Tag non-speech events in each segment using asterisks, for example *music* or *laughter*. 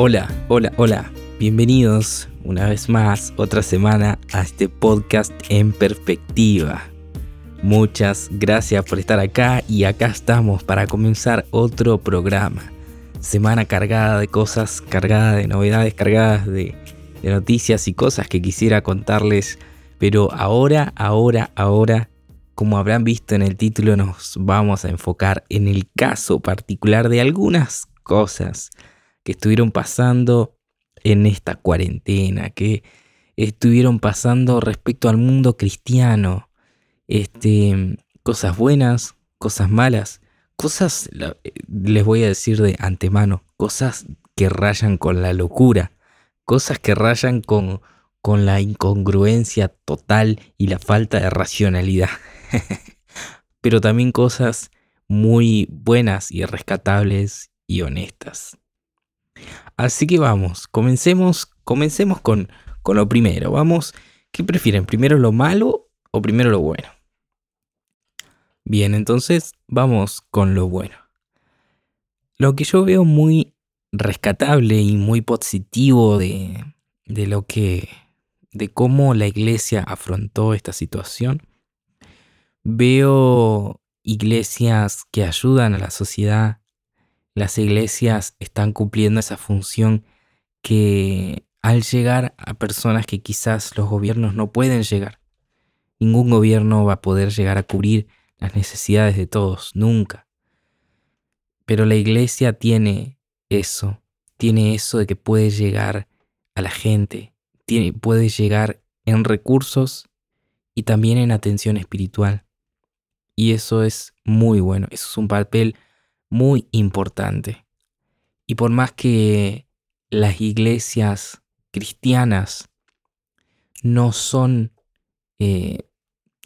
Hola, hola, hola. Bienvenidos una vez más, otra semana a este podcast en perspectiva. Muchas gracias por estar acá y acá estamos para comenzar otro programa. Semana cargada de cosas, cargada de novedades, cargadas de, de noticias y cosas que quisiera contarles. Pero ahora, ahora, ahora, como habrán visto en el título, nos vamos a enfocar en el caso particular de algunas cosas que estuvieron pasando en esta cuarentena, que estuvieron pasando respecto al mundo cristiano. Este, cosas buenas, cosas malas, cosas, les voy a decir de antemano, cosas que rayan con la locura, cosas que rayan con, con la incongruencia total y la falta de racionalidad. *laughs* Pero también cosas muy buenas y rescatables y honestas. Así que vamos, comencemos, comencemos con, con lo primero. Vamos, ¿qué prefieren? ¿Primero lo malo o primero lo bueno? Bien, entonces vamos con lo bueno. Lo que yo veo muy rescatable y muy positivo de, de lo que de cómo la iglesia afrontó esta situación. Veo iglesias que ayudan a la sociedad las iglesias están cumpliendo esa función que al llegar a personas que quizás los gobiernos no pueden llegar, ningún gobierno va a poder llegar a cubrir las necesidades de todos, nunca. Pero la iglesia tiene eso, tiene eso de que puede llegar a la gente, tiene, puede llegar en recursos y también en atención espiritual. Y eso es muy bueno, eso es un papel muy importante. Y por más que las iglesias cristianas no son eh,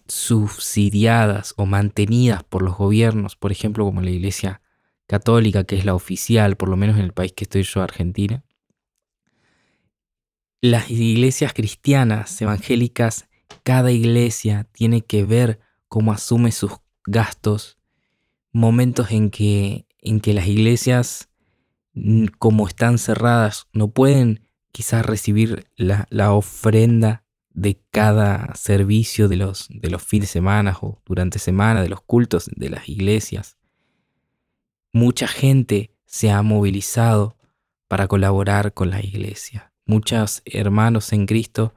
subsidiadas o mantenidas por los gobiernos, por ejemplo como la iglesia católica, que es la oficial, por lo menos en el país que estoy yo, Argentina, las iglesias cristianas evangélicas, cada iglesia tiene que ver cómo asume sus gastos momentos en que, en que las iglesias, como están cerradas, no pueden quizás recibir la, la ofrenda de cada servicio de los, de los fines de semana o durante semana, de los cultos de las iglesias. Mucha gente se ha movilizado para colaborar con la iglesia. Muchos hermanos en Cristo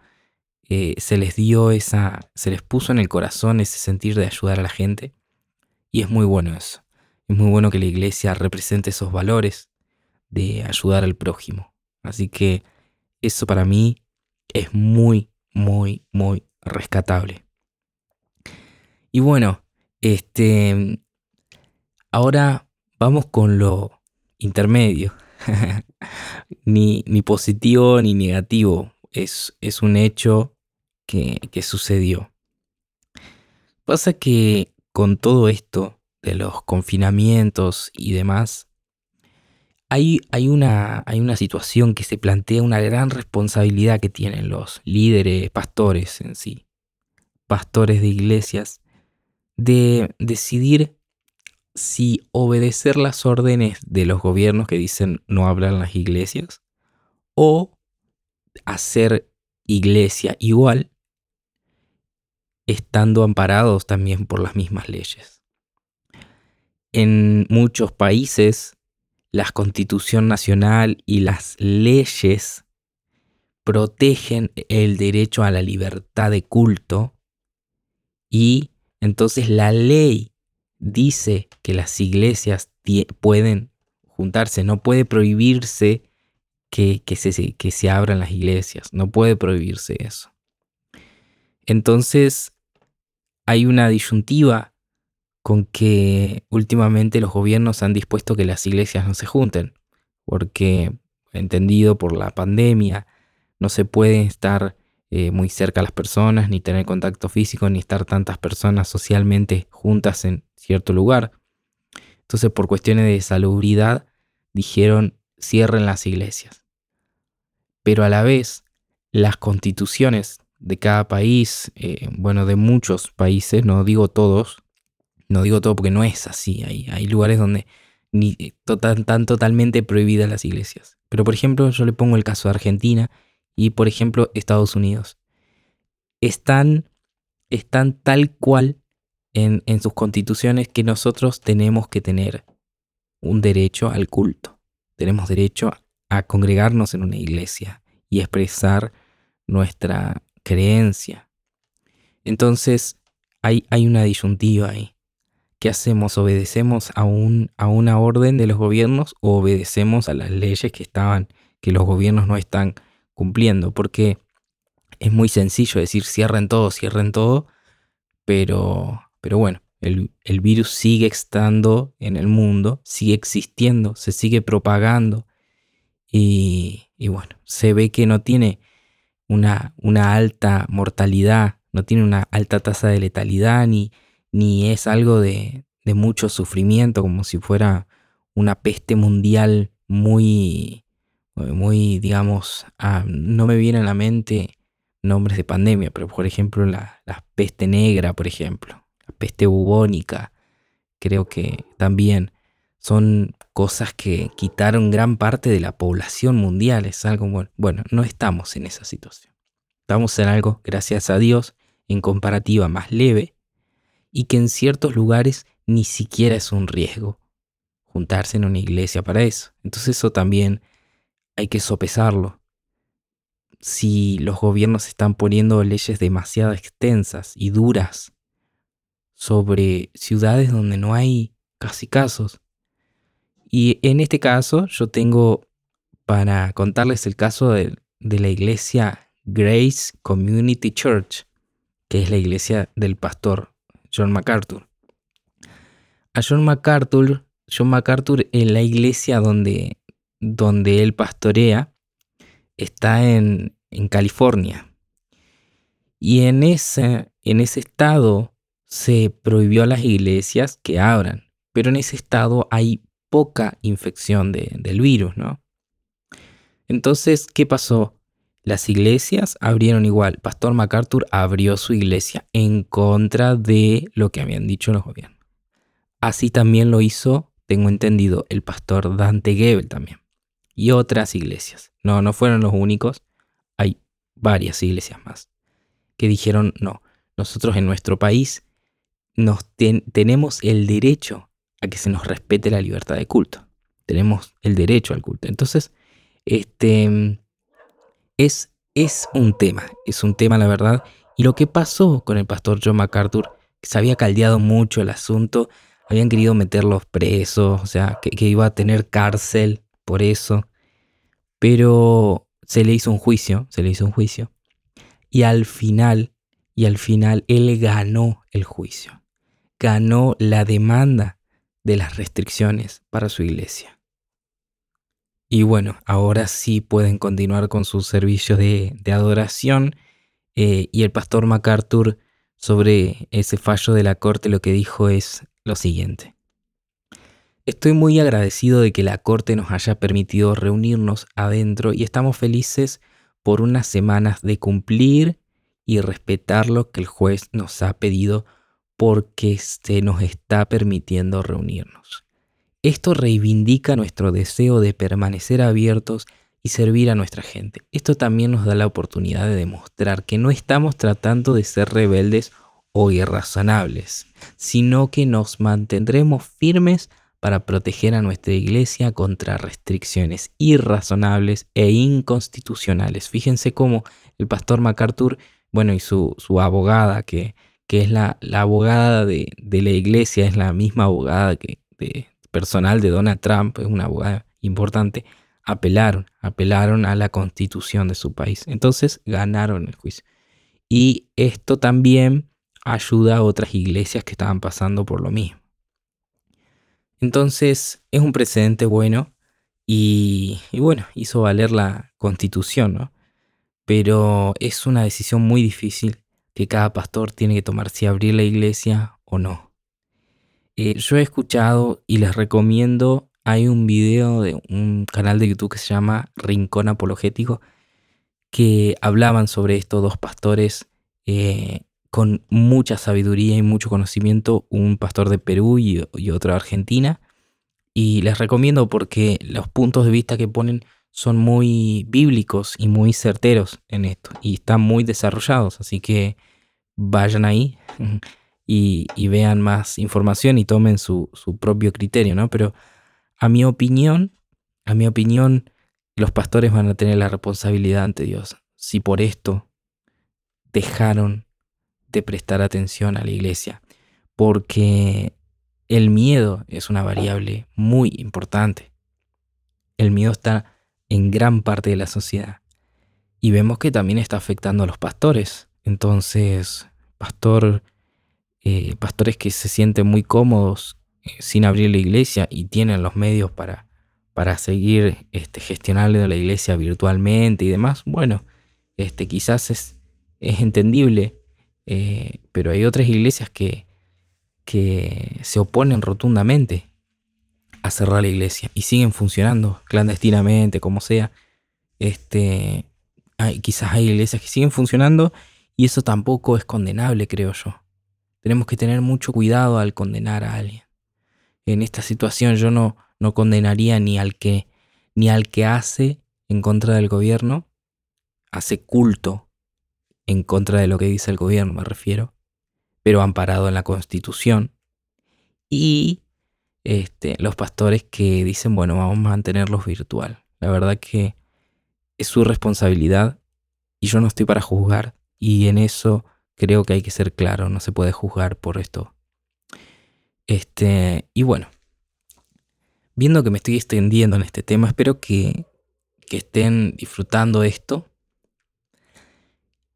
eh, se les dio esa, se les puso en el corazón ese sentir de ayudar a la gente y es muy bueno eso. Es muy bueno que la iglesia represente esos valores de ayudar al prójimo. Así que eso para mí es muy, muy, muy rescatable. Y bueno, este, ahora vamos con lo intermedio. *laughs* ni, ni, positivo ni negativo. Es, es un hecho que, que sucedió. Pasa que con todo esto de los confinamientos y demás, hay, una, hay una situación que se plantea una gran responsabilidad que tienen los líderes, pastores en sí, pastores de iglesias, de decidir si obedecer las órdenes de los gobiernos que dicen no hablan las iglesias o hacer iglesia igual estando amparados también por las mismas leyes. En muchos países, la constitución nacional y las leyes protegen el derecho a la libertad de culto y entonces la ley dice que las iglesias pueden juntarse, no puede prohibirse que, se, que se abran las iglesias, no puede prohibirse eso. Entonces, hay una disyuntiva con que últimamente los gobiernos han dispuesto que las iglesias no se junten, porque, entendido por la pandemia, no se puede estar eh, muy cerca a las personas, ni tener contacto físico, ni estar tantas personas socialmente juntas en cierto lugar. Entonces, por cuestiones de salubridad, dijeron cierren las iglesias. Pero a la vez, las constituciones de cada país, eh, bueno, de muchos países, no digo todos, no digo todo porque no es así, hay, hay lugares donde están totalmente prohibidas las iglesias, Pero por ejemplo, yo le pongo el caso de Argentina y por ejemplo Estados Unidos. Están, están tal cual en, en sus constituciones que nosotros tenemos que tener un derecho al culto. Tenemos derecho a congregarnos en una iglesia y expresar nuestra creencia. Entonces, hay, hay una disyuntiva ahí. ¿Qué hacemos? ¿Obedecemos a, un, a una orden de los gobiernos o obedecemos a las leyes que estaban, que los gobiernos no están cumpliendo? Porque es muy sencillo decir cierren todo, cierren todo, pero, pero bueno, el, el virus sigue estando en el mundo, sigue existiendo, se sigue propagando y, y bueno, se ve que no tiene una, una alta mortalidad, no tiene una alta tasa de letalidad ni, ni es algo de, mucho sufrimiento, como si fuera una peste mundial muy, muy, digamos, ah, no me viene a la mente nombres de pandemia, pero por ejemplo la, la, peste negra, por ejemplo, la peste bubónica, creo que también son cosas que quitaron gran parte de la población mundial, es algo bueno, bueno, no estamos en esa situación. Estamos en algo, gracias a Dios, en comparativa más leve, y que en ciertos lugares ni siquiera es un riesgo juntarse en una iglesia para eso. Entonces eso también hay que sopesarlo. Si los gobiernos están poniendo leyes demasiado extensas y duras sobre ciudades donde no hay casi casos. Y en este caso yo tengo para contarles el caso de, de la iglesia Grace Community Church, que es la iglesia del pastor John MacArthur. A John MacArthur, John MacArthur en la iglesia donde, donde él pastorea está en, en California. Y en ese, en ese estado se prohibió a las iglesias que abran, pero en ese estado hay poca infección del virus, ¿no? Entonces, ¿qué pasó? Las iglesias abrieron igual. Pastor MacArthur abrió su iglesia en contra de lo que habían dicho los gobiernos. Así también lo hizo, tengo entendido, el pastor Dante Gebel también. Y otras iglesias. No, no fueron los únicos. Hay varias iglesias más que dijeron, no, nosotros en nuestro país nos tenemos el derecho a que se nos respete la libertad de culto. Tenemos el derecho al culto. Entonces, este es, es un tema, es un tema la verdad. Y lo que pasó con el pastor John MacArthur, que se había caldeado mucho el asunto, habían querido meterlos presos, o sea, que, que iba a tener cárcel por eso. Pero se le hizo un juicio, se le hizo un juicio. Y al final, y al final él ganó el juicio. Ganó la demanda de las restricciones para su iglesia. Y bueno, ahora sí pueden continuar con sus servicios de, adoración. Eh, y el pastor MacArthur sobre ese fallo de la corte lo que dijo es lo siguiente. Estoy muy agradecido de que la corte nos haya permitido reunirnos adentro y estamos felices por unas semanas de cumplir y respetar lo que el juez nos ha pedido porque se nos está permitiendo reunirnos. Esto reivindica nuestro deseo de permanecer abiertos y servir a nuestra gente. Esto también nos da la oportunidad de demostrar que no estamos tratando de ser rebeldes o irrazonables, sino que nos mantendremos firmes para proteger a nuestra iglesia contra restricciones irrazonables e inconstitucionales. Fíjense cómo el pastor MacArthur, bueno, y su, abogada, que, que es la, abogada de, la iglesia, es la misma abogada que, de, personal de Donald Trump, es una abogada importante, apelaron, apelaron a la constitución de su país. Entonces ganaron el juicio. Y esto también ayuda a otras iglesias que estaban pasando por lo mismo. Entonces es un precedente bueno y, y bueno, hizo valer la constitución, ¿no? Pero es una decisión muy difícil que cada pastor tiene que tomar si abrir la iglesia o no. Eh, yo he escuchado y les recomiendo, hay un video de un canal de YouTube que se llama Rincón Apologético, que hablaban sobre estos dos pastores eh, con mucha sabiduría y mucho conocimiento, un pastor de Perú y, y otro de Argentina. Y les recomiendo porque los puntos de vista que ponen son muy bíblicos y muy certeros en esto y están muy desarrollados, así que vayan ahí *laughs* y, vean más información y tomen su, su, propio criterio, ¿no? Pero a mi opinión, a mi opinión, los pastores van a tener la responsabilidad ante Dios si por esto dejaron de prestar atención a la iglesia, porque el miedo es una variable muy importante. El miedo está en gran parte de la sociedad y vemos que también está afectando a los pastores. Entonces, pastor, eh, pastores que se sienten muy cómodos eh, sin abrir la iglesia y tienen los medios para, para seguir este, gestionando la iglesia virtualmente y demás, bueno, este, quizás es, es entendible, eh, pero hay otras iglesias que, que se oponen rotundamente a cerrar la iglesia y siguen funcionando clandestinamente, como sea. Este, hay, quizás hay iglesias que siguen funcionando y eso tampoco es condenable, creo yo. Tenemos que tener mucho cuidado al condenar a alguien. En esta situación yo no, no condenaría ni al que ni al que hace en contra del gobierno, hace culto en contra de lo que dice el gobierno, me refiero, pero amparado en la Constitución. Y este, los pastores que dicen, bueno, vamos a mantenerlos virtual. La verdad que es su responsabilidad y yo no estoy para juzgar y en eso creo que hay que ser claro, no se puede juzgar por esto. Este, y bueno, viendo que me estoy extendiendo en este tema, espero que, que estén disfrutando esto.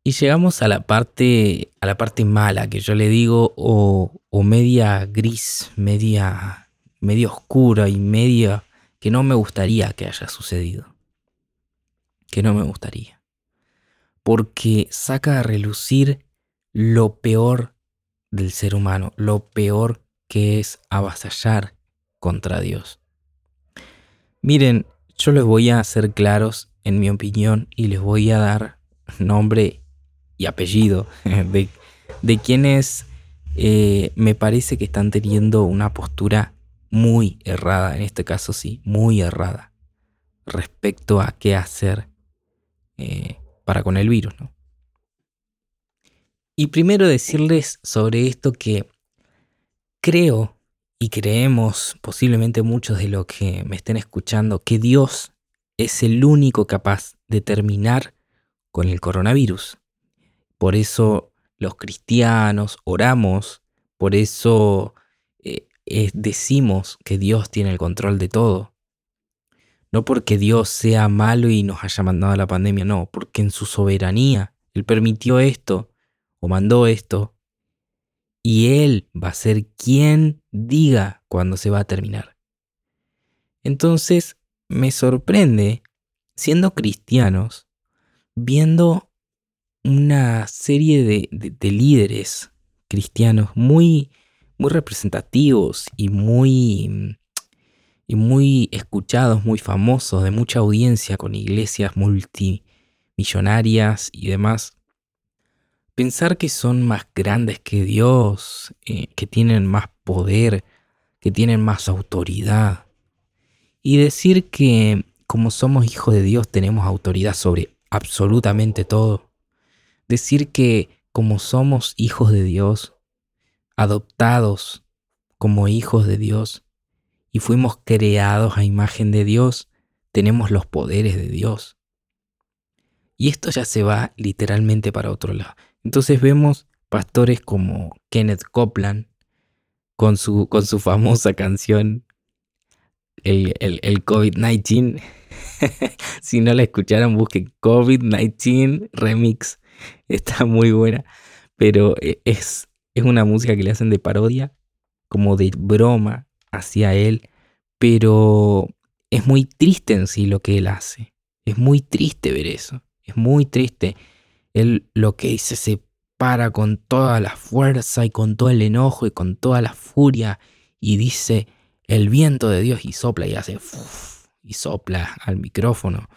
Y llegamos a la parte, a la parte mala, que yo le digo, o, o media gris, media, media oscura y media que no me gustaría que haya sucedido. Que no me gustaría. Porque saca a relucir lo peor del ser humano, lo peor que es avasallar contra Dios. Miren, yo les voy a hacer claros en mi opinión y les voy a dar nombre y apellido *laughs* de, de quienes eh, me parece que están teniendo una postura muy errada, en este caso sí, muy errada, respecto a qué hacer eh, para con el virus. Y primero decirles sobre esto que creo y creemos, posiblemente muchos de los que me estén escuchando, que Dios es el único capaz de terminar con el coronavirus. Por eso los cristianos oramos, por eso eh, decimos que Dios tiene el control de todo. No porque Dios sea malo y nos haya mandado la pandemia, no, porque en su soberanía Él permitió esto o mandó esto y Él va a ser quien diga cuándo se va a terminar. Entonces me sorprende, siendo cristianos, viendo una serie de, líderes cristianos muy, muy representativos y muy, y muy escuchados, muy famosos, de mucha audiencia con iglesias multimillonarias y demás, pensar que son más grandes que Dios, eh, que tienen más poder, que tienen más autoridad. Y decir que como somos hijos de Dios tenemos autoridad sobre absolutamente todo. Decir que como somos hijos de Dios, adoptados como hijos de Dios, y fuimos creados a imagen de Dios, tenemos los poderes de Dios. Y esto ya se va literalmente para otro lado. Entonces vemos pastores como Kenneth Copeland con su, con su famosa canción el, el, COVID-19. *laughs* si no la escucharon, busquen COVID-19 Remix. Está muy buena. Pero e, es, es una música que le hacen de parodia, como de broma hacia él. Pero es muy triste en sí lo que él hace. Es muy triste ver eso. Es muy triste. Él lo que dice se para con toda la fuerza y con todo el enojo y con toda la furia y dice el viento de Dios y sopla y hace y sopla al micrófono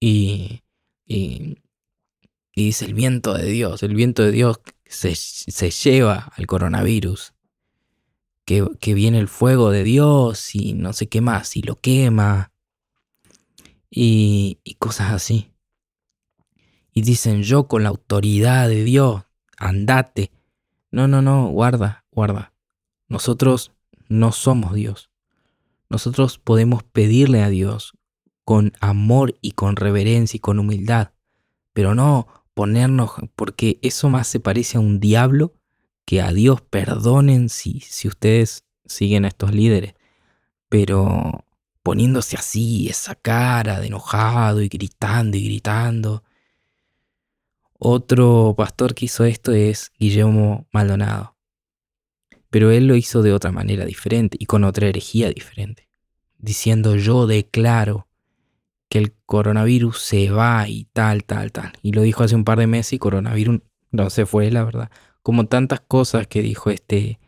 y, y, dice el viento de Dios, el viento de Dios se, lleva al coronavirus, que, que viene el fuego de Dios y no sé qué más y lo quema. y, y cosas así. Y dicen, yo con la autoridad de Dios, andate. No, no, no, guarda, guarda. Nosotros no somos Dios. Nosotros podemos pedirle a Dios con amor y con reverencia y con humildad, pero no ponernos, porque eso más se parece a un diablo que a Dios. Perdonen si, si ustedes siguen a estos líderes, pero poniéndose así, esa cara de enojado y gritando y gritando. Otro pastor que hizo esto es Guillermo Maldonado. Pero él lo hizo de otra manera diferente y con otra herejía diferente, diciendo yo declaro que el coronavirus se va y tal, tal, tal. Y lo dijo hace un par de meses y coronavirus no se fue, la verdad. Como tantas cosas que dijo este,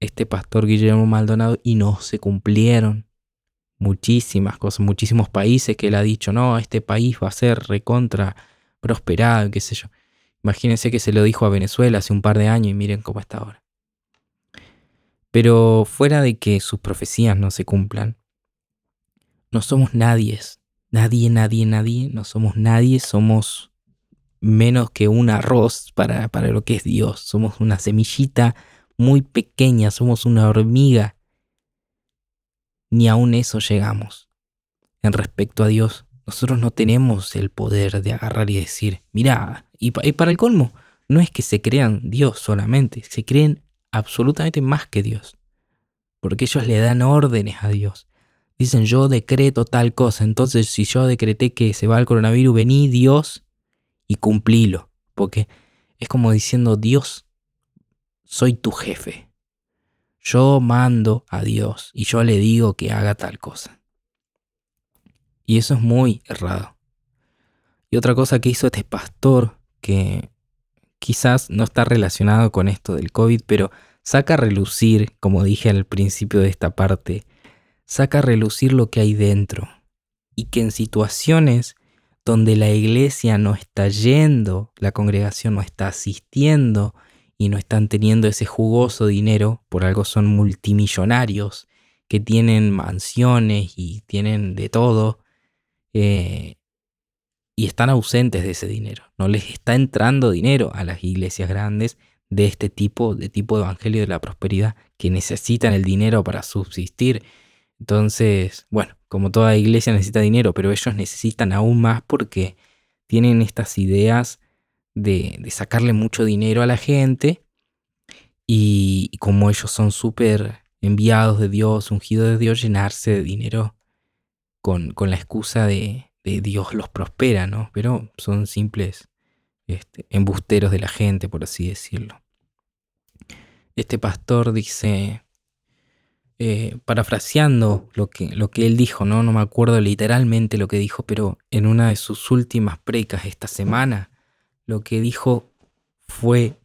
este pastor Guillermo Maldonado y no se cumplieron. Muchísimas cosas, muchísimos países que él ha dicho, no, este país va a ser recontra prosperado, qué sé yo. Imagínense que se lo dijo a Venezuela hace un par de años y miren cómo está ahora. Pero fuera de que sus profecías no se cumplan, no somos nadies, nadie, nadie, nadie, no somos nadie, somos menos que un arroz para, para lo que es Dios, somos una semillita muy pequeña, somos una hormiga. Ni aún eso llegamos. En respecto a Dios, nosotros no tenemos el poder de agarrar y decir, mira, y, y para el colmo, no es que se crean Dios solamente, se creen absolutamente más que Dios. Porque ellos le dan órdenes a Dios. Dicen, yo decreto tal cosa. Entonces, si yo decreté que se va el coronavirus, vení Dios y cumplilo. Porque es como diciendo, Dios, soy tu jefe. Yo mando a Dios y yo le digo que haga tal cosa. Y eso es muy errado. Y otra cosa que hizo este pastor, que quizás no está relacionado con esto del COVID, pero saca a relucir, como dije al principio de esta parte, saca a relucir lo que hay dentro. Y que en situaciones donde la iglesia no está yendo, la congregación no está asistiendo y no están teniendo ese jugoso dinero, por algo son multimillonarios, que tienen mansiones y tienen de todo, eh, y están ausentes de ese dinero. No les está entrando dinero a las iglesias grandes de este tipo, de tipo de evangelio de la prosperidad, que necesitan el dinero para subsistir. Entonces, bueno, como toda iglesia necesita dinero, pero ellos necesitan aún más porque tienen estas ideas de, sacarle mucho dinero a la gente y, como ellos son súper enviados de Dios, ungidos de Dios, llenarse de dinero con, con la excusa de, Dios los prospera, ¿no? Pero son simples este, embusteros de la gente, por así decirlo. Este pastor dice, eh, parafraseando lo que, lo que él dijo, ¿no? no me acuerdo literalmente lo que dijo, pero en una de sus últimas precas esta semana, lo que dijo fue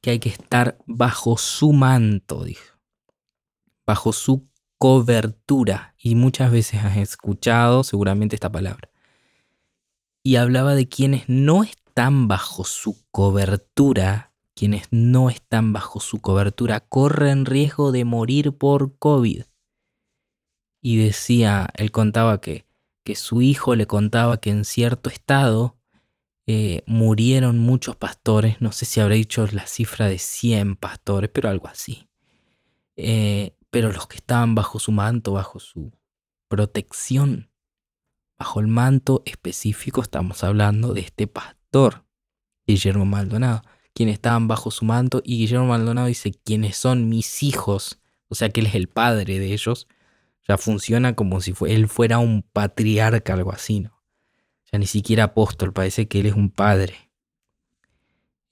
que hay que estar bajo su manto, dijo, bajo su cobertura. Y muchas veces has escuchado seguramente esta palabra. Y hablaba de quienes no están bajo su cobertura, quienes no están bajo su cobertura corren riesgo de morir por COVID. Y decía, él contaba que, que su hijo le contaba que en cierto estado eh, murieron muchos pastores, no sé si habré dicho la cifra de 100 pastores, pero algo así. Eh, pero los que estaban bajo su manto, bajo su protección, bajo el manto específico, estamos hablando de este pastor, Guillermo Maldonado, quienes estaban bajo su manto, y Guillermo Maldonado dice, quienes son mis hijos, o sea que él es el padre de ellos, ya funciona como si él fuera un patriarca, algo así, ¿no? Ya ni siquiera apóstol, parece que él es un padre.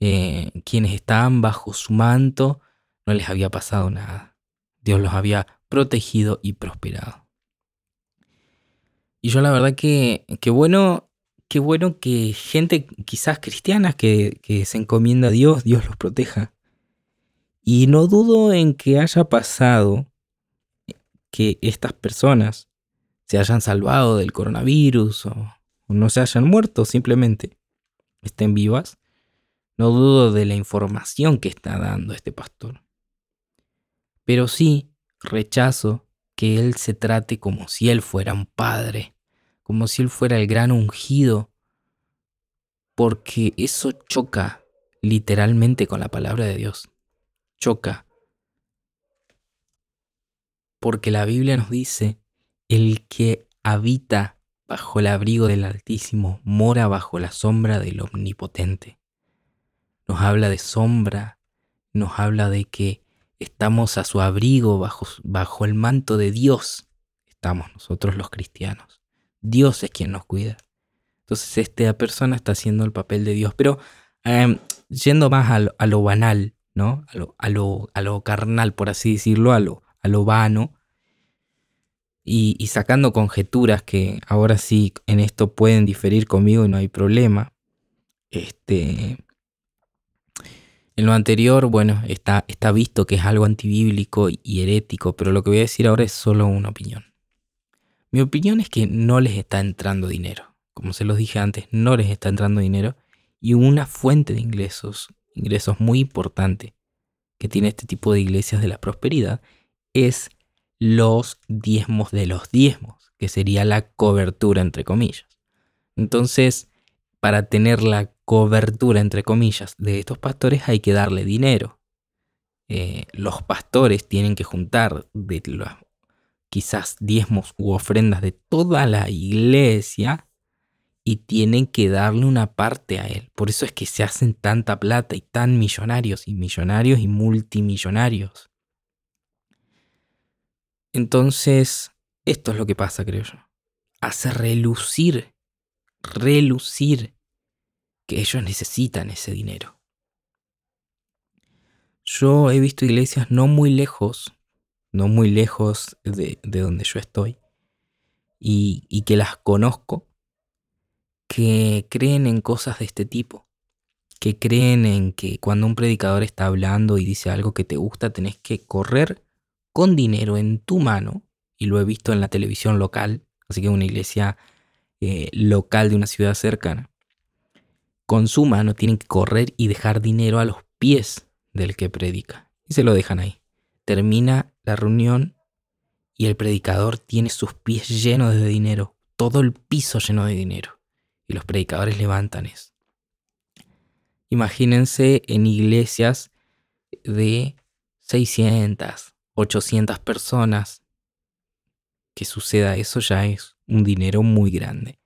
Eh, quienes estaban bajo su manto, no les había pasado nada. Dios los había protegido y prosperado. Y yo la verdad que, qué bueno, qué bueno que gente quizás cristianas que, que se encomienda a Dios, Dios los proteja. Y no dudo en que haya pasado que estas personas se hayan salvado del coronavirus o, no se hayan muerto, simplemente estén vivas. No dudo de la información que está dando este pastor. Pero sí rechazo que él se trate como si él fuera un padre, como si Él fuera el gran ungido, porque eso choca literalmente con la palabra de Dios. Choca. Porque la Biblia nos dice, el que habita bajo el abrigo del Altísimo mora bajo la sombra del Omnipotente. Nos habla de sombra, nos habla de que estamos a su abrigo bajo, bajo el manto de Dios. Estamos nosotros los cristianos. Dios es quien nos cuida. Entonces esta persona está haciendo el papel de Dios. Pero em, yendo más a lo, banal, ¿no? A lo, a, lo, carnal, por así decirlo, a lo, a lo vano. Y, y, sacando conjeturas que ahora sí en esto pueden diferir conmigo y no hay problema. Este, en lo anterior, bueno, está, está visto que es algo antibíblico y herético, pero lo que voy a decir ahora es solo una opinión. Mi opinión es que no les está entrando dinero. Como se los dije antes, no les está entrando dinero. Y una fuente de ingresos, ingresos muy importante que tiene este tipo de iglesias de la prosperidad, es los diezmos de los diezmos, que sería la cobertura entre comillas. Entonces, para tener la cobertura entre comillas de estos pastores hay que darle dinero. Eh, los pastores tienen que juntar de los quizás diezmos u ofrendas de toda la iglesia y tienen que darle una parte a él. Por eso es que se hacen tanta plata y tan millonarios y millonarios y multimillonarios. Entonces, esto es lo que pasa, creo yo. Hace relucir, relucir que ellos necesitan ese dinero. Yo he visto iglesias no muy lejos no muy lejos de, donde yo estoy, y, y que las conozco, que creen en cosas de este tipo, que creen en que cuando un predicador está hablando y dice algo que te gusta, tenés que correr con dinero en tu mano, y lo he visto en la televisión local, así que una iglesia eh, local de una ciudad cercana, con su mano tienen que correr y dejar dinero a los pies del que predica, y se lo dejan ahí. Termina la reunión y el predicador tiene sus pies llenos de dinero, todo el piso lleno de dinero. Y los predicadores levantan eso. Imagínense en iglesias de 600, 800 personas que suceda eso ya es un dinero muy grande.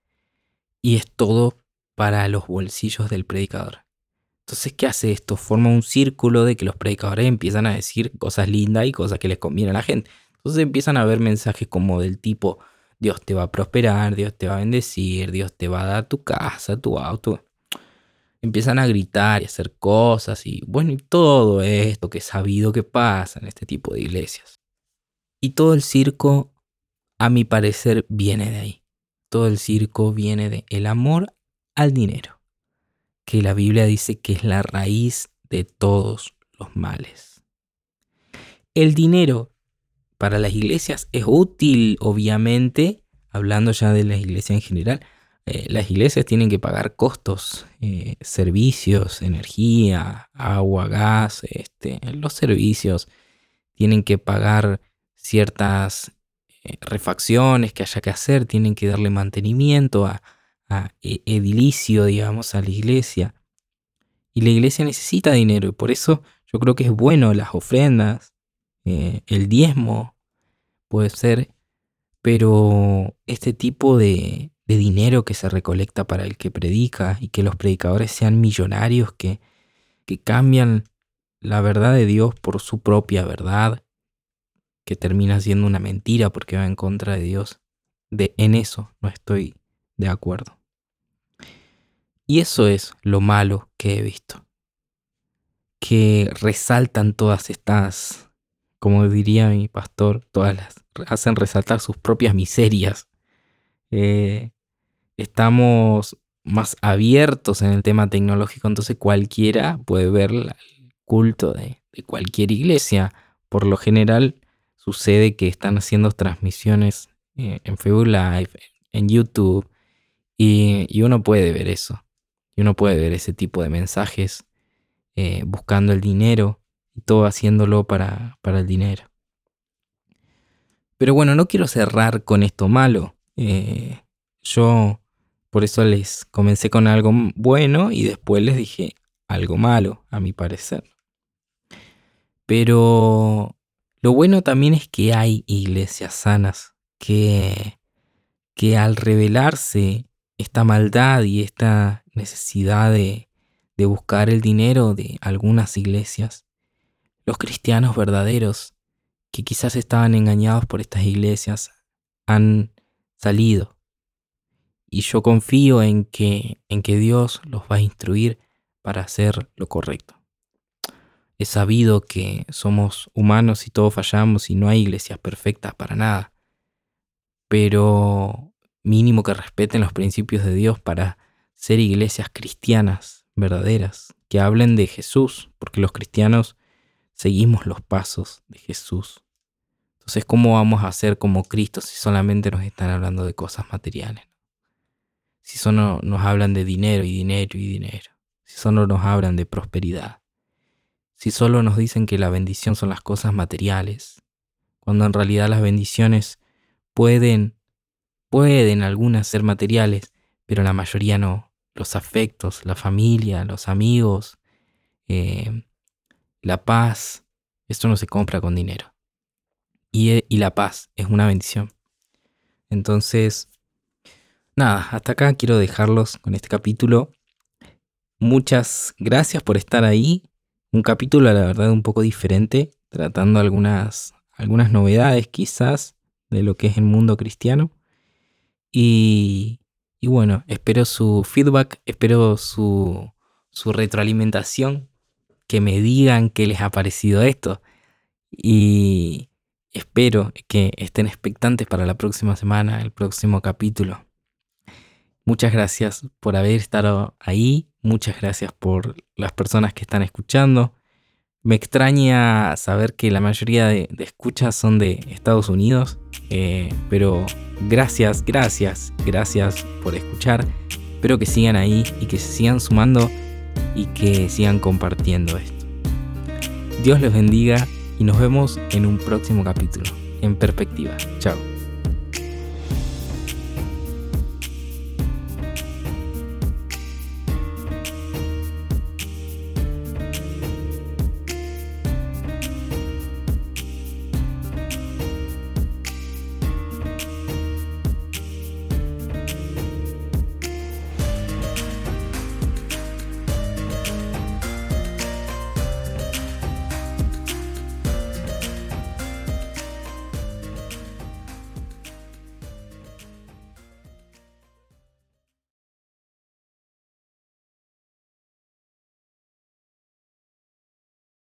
Y es todo para los bolsillos del predicador. Entonces, ¿qué hace esto? Forma un círculo de que los predicadores empiezan a decir cosas lindas y cosas que les convienen a la gente. Entonces empiezan a ver mensajes como del tipo, Dios te va a prosperar, Dios te va a bendecir, Dios te va a dar tu casa, tu auto. Empiezan a gritar y hacer cosas y bueno, y todo esto que es sabido que pasa en este tipo de iglesias. Y todo el circo, a mi parecer, viene de ahí. Todo el circo viene de amor al dinero que la Biblia dice que es la raíz de todos los males. El dinero para las iglesias es útil, obviamente, hablando ya de la iglesia en general. Eh, las iglesias tienen que pagar costos, eh, servicios, energía, agua, gas, este, los servicios. Tienen que pagar ciertas eh, refacciones que haya que hacer, tienen que darle mantenimiento a, a e, edilicio, digamos, a la iglesia. Y la iglesia necesita dinero y por eso yo creo que es bueno las ofrendas, eh, el diezmo puede ser, pero este tipo de, de dinero que se recolecta para el que predica y que los predicadores sean millonarios que, que cambian la verdad de Dios por su propia verdad, que termina siendo una mentira porque va en contra de Dios. De en eso no estoy de acuerdo. Y eso es lo malo que he visto. Que resaltan todas estas, como diría mi pastor, todas las hacen resaltar sus propias miserias. Eh, estamos más abiertos en el tema tecnológico, entonces cualquiera puede ver el culto de, cualquier iglesia. Por lo general sucede que están haciendo transmisiones eh, en Facebook Live, en YouTube, y, uno puede ver eso. Y uno puede ver ese tipo de mensajes eh, buscando el dinero y todo haciéndolo para, para, el dinero. Pero bueno, no quiero cerrar con esto malo. Eh, Yo por eso les comencé con algo bueno y después les dije algo malo, a mi parecer. Pero lo bueno también es que hay iglesias sanas que, que al revelarse esta maldad y esta necesidad de, de buscar el dinero de algunas iglesias, los cristianos verdaderos que quizás estaban engañados por estas iglesias han salido. Y yo confío en que, en que Dios los va a instruir para hacer lo correcto. He sabido que somos humanos y todos fallamos y no hay iglesias perfectas para nada. Pero mínimo que respeten los principios de Dios para ser iglesias cristianas verdaderas, que hablen de Jesús, porque los cristianos seguimos los pasos de Jesús. Entonces, ¿cómo vamos a ser como Cristo si solamente nos están hablando de cosas materiales? Si solo nos hablan de dinero y dinero y dinero. Si solo nos hablan de prosperidad. Si solo nos dicen que la bendición son las cosas materiales. Cuando en realidad las bendiciones pueden, pueden algunas ser materiales, pero la mayoría no. Los afectos, la familia, los amigos, eh, la paz, esto no se compra con dinero. Eh, y, la paz es una bendición. Entonces, nada, hasta acá quiero dejarlos con este capítulo. Muchas gracias por estar ahí. Un capítulo, la verdad, un poco diferente, tratando algunas, algunas novedades quizás de lo que es el mundo cristiano. Y, bueno, espero su feedback, espero su, su retroalimentación, que me digan qué les ha parecido esto. Y, espero que estén expectantes para la próxima semana, el próximo capítulo. Muchas gracias por haber estado ahí, muchas gracias por las personas que están escuchando. Me extraña saber que la mayoría de, escuchas son de Estados Unidos, eh, pero gracias, gracias, gracias por escuchar. Espero que sigan ahí y que se sigan sumando y que sigan compartiendo esto. Dios les bendiga y nos vemos en un próximo capítulo. En perspectiva. Chao.